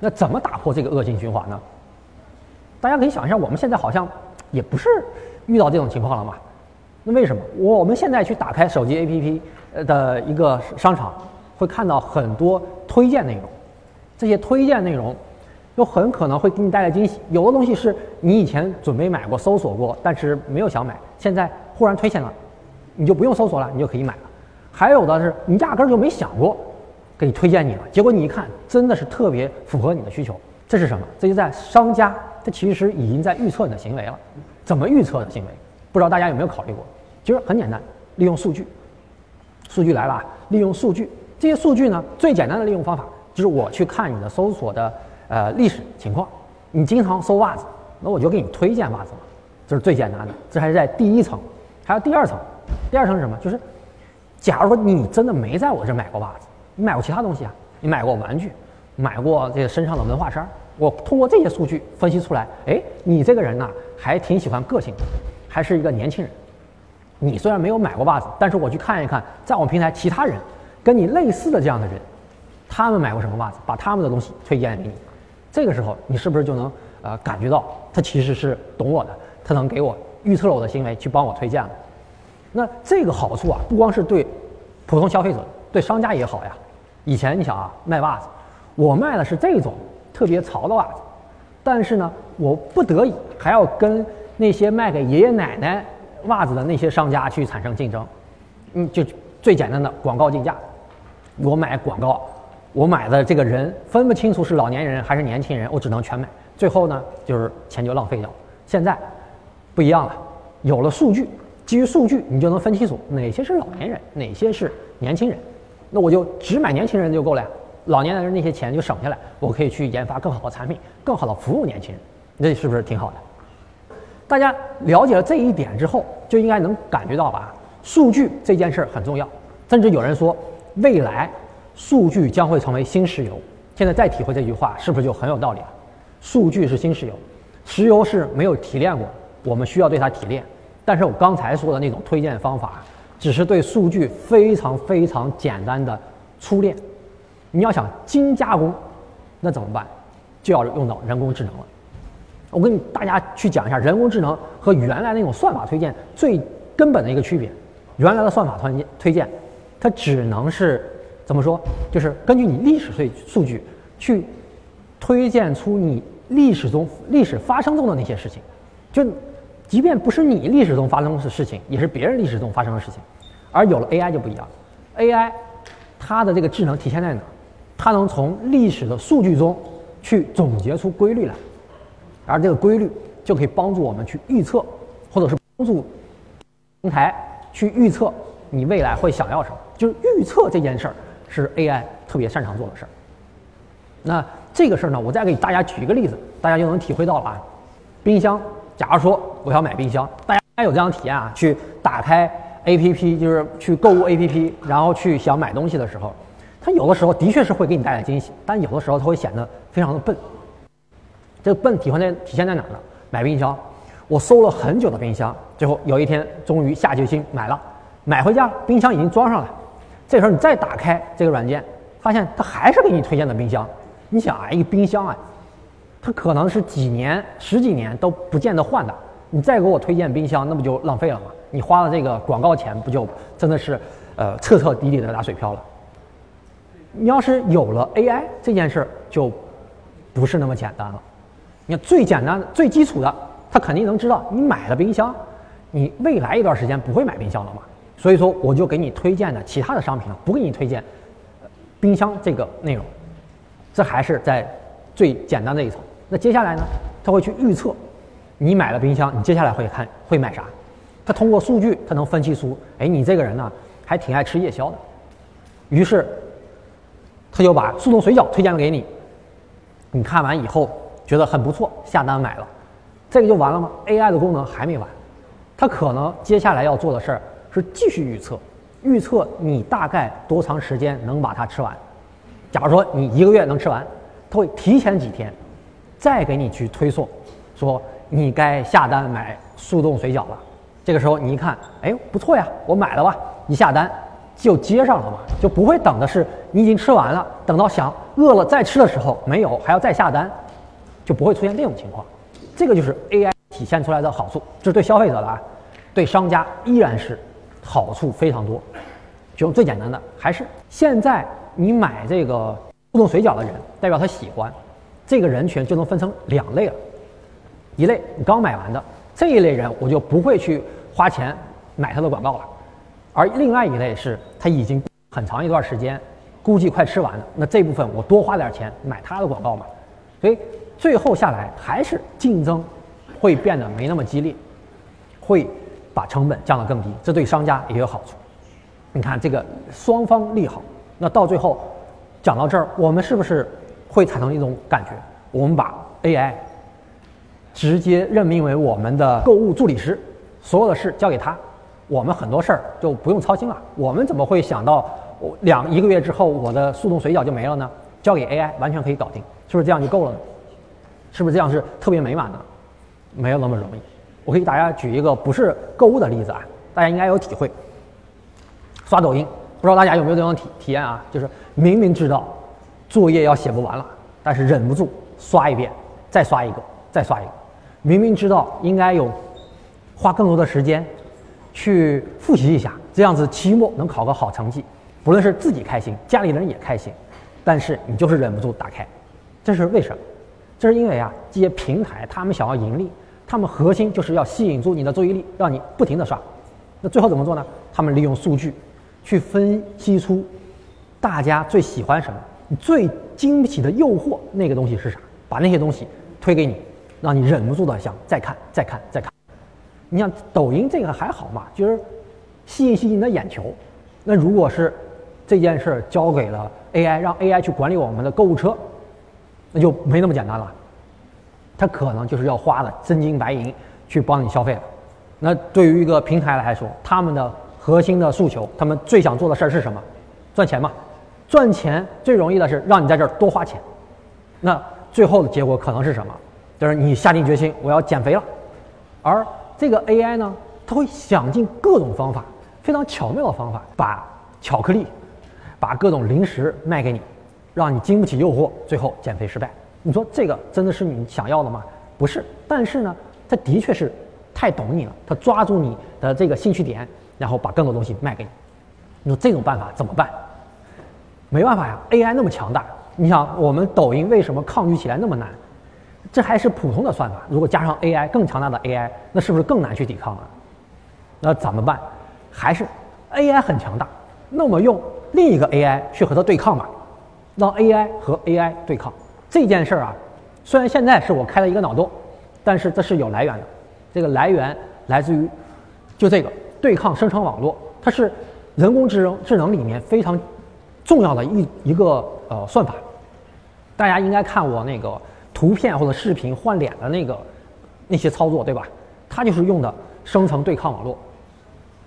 那怎么打破这个恶性循环呢？大家可以想一下，我们现在好像也不是遇到这种情况了嘛？那为什么？我们现在去打开手机 APP 呃的一个商场，会看到很多推荐内容，这些推荐内容又很可能会给你带来惊喜。有的东西是你以前准备买过、搜索过，但是没有想买，现在忽然推荐了，你就不用搜索了，你就可以买了。还有的是你压根儿就没想过，给你推荐你了，结果你一看，真的是特别符合你的需求。这是什么？这就在商家，他其实已经在预测你的行为了。怎么预测的行为？不知道大家有没有考虑过？其实很简单，利用数据。数据来了！利用数据，这些数据呢，最简单的利用方法就是我去看你的搜索的呃历史情况。你经常搜袜子，那我就给你推荐袜子嘛，这是最简单的。这还是在第一层，还有第二层。第二层是什么？就是假如说你真的没在我这买过袜子，你买过其他东西啊？你买过玩具？买过这个身上的文化衫，我通过这些数据分析出来，哎，你这个人呢还挺喜欢个性的，还是一个年轻人。你虽然没有买过袜子，但是我去看一看，在我们平台其他人跟你类似的这样的人，他们买过什么袜子，把他们的东西推荐给你。这个时候，你是不是就能呃感觉到他其实是懂我的，他能给我预测了我的行为，去帮我推荐了。那这个好处啊，不光是对普通消费者，对商家也好呀。以前你想啊，卖袜子。我卖的是这种特别潮的袜子，但是呢，我不得已还要跟那些卖给爷爷奶奶袜子的那些商家去产生竞争。嗯，就最简单的广告竞价，我买广告，我买的这个人分不清楚是老年人还是年轻人，我只能全买。最后呢，就是钱就浪费掉了。现在不一样了，有了数据，基于数据，你就能分清楚哪些是老年人，哪些是年轻人。那我就只买年轻人就够了呀。老年人那些钱就省下来，我可以去研发更好的产品，更好的服务年轻人，这是不是挺好的？大家了解了这一点之后，就应该能感觉到吧，数据这件事儿很重要。甚至有人说，未来数据将会成为新石油。现在再体会这句话，是不是就很有道理了？数据是新石油，石油是没有提炼过，我们需要对它提炼。但是我刚才说的那种推荐方法，只是对数据非常非常简单的初恋。你要想精加工，那怎么办？就要用到人工智能了。我跟大家去讲一下人工智能和原来那种算法推荐最根本的一个区别。原来的算法推荐推荐，它只能是怎么说？就是根据你历史数数据去推荐出你历史中历史发生中的那些事情。就即便不是你历史中发生的事情，也是别人历史中发生的事情。而有了 AI 就不一样了，AI 它的这个智能体现在哪？它能从历史的数据中去总结出规律来，而这个规律就可以帮助我们去预测，或者是帮助平台去预测你未来会想要什么。就是预测这件事儿是 AI 特别擅长做的事儿。那这个事儿呢，我再给大家举一个例子，大家就能体会到了啊。冰箱，假如说我要买冰箱，大家有这样体验啊？去打开 APP，就是去购物 APP，然后去想买东西的时候。它有的时候的确是会给你带来惊喜，但有的时候它会显得非常的笨。这个笨体现在体现在哪呢？买冰箱，我搜了很久的冰箱，最后有一天终于下决心买了，买回家冰箱已经装上了。这时候你再打开这个软件，发现它还是给你推荐的冰箱。你想啊，一个冰箱啊，它可能是几年、十几年都不见得换的，你再给我推荐冰箱，那不就浪费了吗？你花了这个广告钱，不就真的是呃彻彻底底的打水漂了？你要是有了 AI 这件事儿，就不是那么简单了。你看最简单、最基础的，他肯定能知道你买了冰箱，你未来一段时间不会买冰箱了嘛？所以说，我就给你推荐的其他的商品，不给你推荐冰箱这个内容。这还是在最简单的一层。那接下来呢？他会去预测你买了冰箱，你接下来会看会买啥？他通过数据，他能分析出，哎，你这个人呢，还挺爱吃夜宵的。于是。他就把速冻水饺推荐给你，你看完以后觉得很不错，下单买了，这个就完了吗？AI 的功能还没完，它可能接下来要做的事儿是继续预测，预测你大概多长时间能把它吃完。假如说你一个月能吃完，它会提前几天再给你去推送，说你该下单买速冻水饺了。这个时候你一看，哎，不错呀，我买了吧？一下单，就接上了嘛，就不会等的是你已经吃完了，等到想饿了再吃的时候没有，还要再下单，就不会出现这种情况。这个就是 AI 体现出来的好处，这是对消费者的啊，对商家依然是好处非常多。就最简单的，还是现在你买这个速冻水饺的人，代表他喜欢，这个人群就能分成两类了。一类你刚买完的这一类人，我就不会去花钱买他的广告了；而另外一类是他已经很长一段时间，估计快吃完了，那这部分我多花点钱买他的广告嘛。所以最后下来还是竞争会变得没那么激烈，会把成本降得更低，这对商家也有好处。你看这个双方利好，那到最后讲到这儿，我们是不是会产生一种感觉？我们把 AI 直接任命为我们的购物助理师，所有的事交给他，我们很多事儿就不用操心了。我们怎么会想到两一个月之后我的速冻水饺就没了呢？交给 AI 完全可以搞定，是不是这样就够了呢？是不是这样是特别美满的？没有那么容易。我给大家举一个不是购物的例子啊，大家应该有体会。刷抖音，不知道大家有没有这种体体验啊？就是明明知道作业要写不完了，但是忍不住刷一遍，再刷一个，再刷一个。明明知道应该有花更多的时间去复习一下，这样子期末能考个好成绩，不论是自己开心，家里人也开心，但是你就是忍不住打开，这是为什么？这是因为啊，这些平台他们想要盈利，他们核心就是要吸引住你的注意力，让你不停的刷。那最后怎么做呢？他们利用数据去分析出大家最喜欢什么，最经不起的诱惑那个东西是啥，把那些东西推给你。让你忍不住的想再看、再看、再看。你像抖音这个还好嘛，就是吸引吸引你的眼球。那如果是这件事儿交给了 AI，让 AI 去管理我们的购物车，那就没那么简单了。它可能就是要花的真金白银去帮你消费了。那对于一个平台来说，他们的核心的诉求，他们最想做的事儿是什么？赚钱嘛。赚钱最容易的是让你在这儿多花钱。那最后的结果可能是什么？就是你下定决心我要减肥了，而这个 AI 呢，它会想尽各种方法，非常巧妙的方法，把巧克力、把各种零食卖给你，让你经不起诱惑，最后减肥失败。你说这个真的是你想要的吗？不是。但是呢，它的确是太懂你了，它抓住你的这个兴趣点，然后把更多东西卖给你。你说这种办法怎么办？没办法呀，AI 那么强大。你想，我们抖音为什么抗拒起来那么难？这还是普通的算法，如果加上 AI 更强大的 AI，那是不是更难去抵抗了？那怎么办？还是 AI 很强大，那么用另一个 AI 去和它对抗吧，让 AI 和 AI 对抗这件事儿啊。虽然现在是我开了一个脑洞，但是这是有来源的，这个来源来自于就这个对抗生成网络，它是人工智能智能里面非常重要的一一个呃算法。大家应该看我那个。图片或者视频换脸的那个那些操作，对吧？它就是用的生成对抗网络。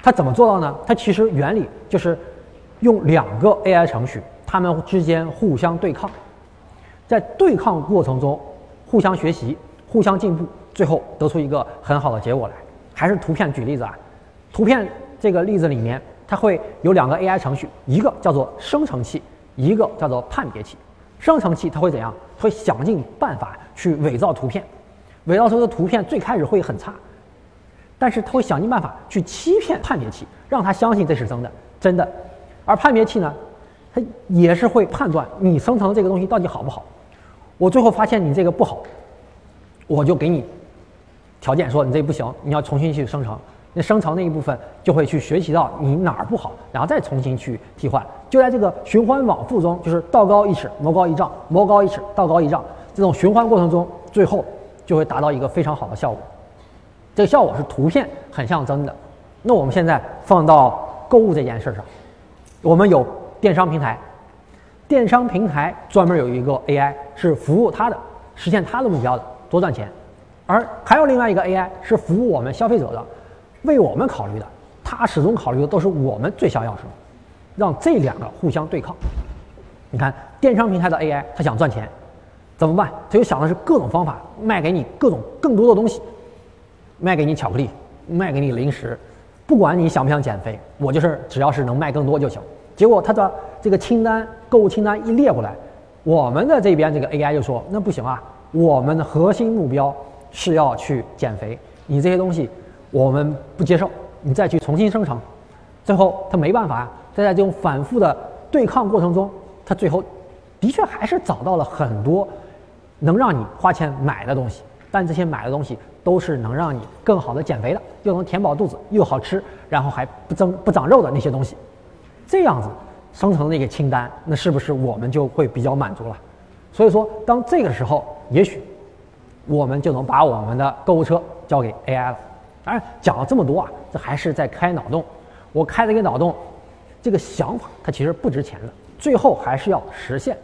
它怎么做到呢？它其实原理就是用两个 AI 程序，它们之间互相对抗，在对抗过程中互相学习、互相进步，最后得出一个很好的结果来。还是图片举例子啊？图片这个例子里面，它会有两个 AI 程序，一个叫做生成器，一个叫做判别器。生成器它会怎样？会想尽办法去伪造图片，伪造出的图片最开始会很差，但是它会想尽办法去欺骗判别器，让他相信这是真的，真的。而判别器呢，它也是会判断你生成的这个东西到底好不好。我最后发现你这个不好，我就给你条件说你这不行，你要重新去生成。那生成那一部分就会去学习到你哪儿不好，然后再重新去替换。就在这个循环往复中，就是道高一尺，魔高一丈，魔高一尺，道高一丈，这种循环过程中，最后就会达到一个非常好的效果。这个效果是图片很像真的。那我们现在放到购物这件事上，我们有电商平台，电商平台专门有一个 AI 是服务它的，实现它的目标的，多赚钱。而还有另外一个 AI 是服务我们消费者的。为我们考虑的，他始终考虑的都是我们最想要什么，让这两个互相对抗。你看，电商平台的 AI，他想赚钱，怎么办？他就想的是各种方法卖给你各种更多的东西，卖给你巧克力，卖给你零食，不管你想不想减肥，我就是只要是能卖更多就行。结果他的这个清单购物清单一列过来，我们的这边这个 AI 就说那不行啊，我们的核心目标是要去减肥，你这些东西我们不接受，你再去重新生成。最后他没办法，在在这种反复的对抗过程中，他最后的确还是找到了很多能让你花钱买的东西，但这些买的东西都是能让你更好的减肥的，又能填饱肚子，又好吃，然后还不增不长肉的那些东西。这样子生成那个清单，那是不是我们就会比较满足了？所以说，当这个时候，也许我们就能把我们的购物车交给 AI 了。当然，讲了这么多啊，这还是在开脑洞。我开了一个脑洞，这个想法它其实不值钱的，最后还是要实现。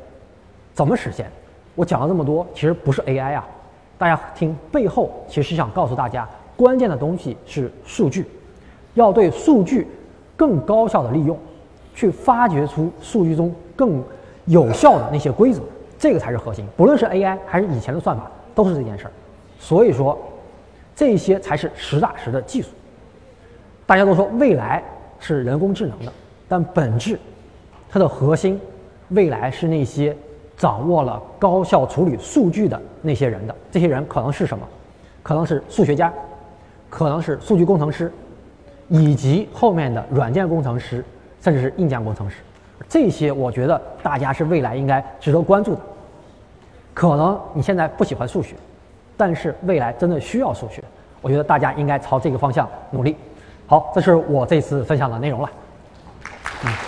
怎么实现？我讲了这么多，其实不是 AI 啊。大家听，背后其实想告诉大家，关键的东西是数据，要对数据更高效的利用。去发掘出数据中更有效的那些规则，这个才是核心。不论是 AI 还是以前的算法，都是这件事儿。所以说，这些才是实打实的技术。大家都说未来是人工智能的，但本质它的核心，未来是那些掌握了高效处理数据的那些人的。这些人可能是什么？可能是数学家，可能是数据工程师，以及后面的软件工程师。甚至是硬件工程师，这些我觉得大家是未来应该值得关注的。可能你现在不喜欢数学，但是未来真的需要数学，我觉得大家应该朝这个方向努力。好，这是我这次分享的内容了。嗯。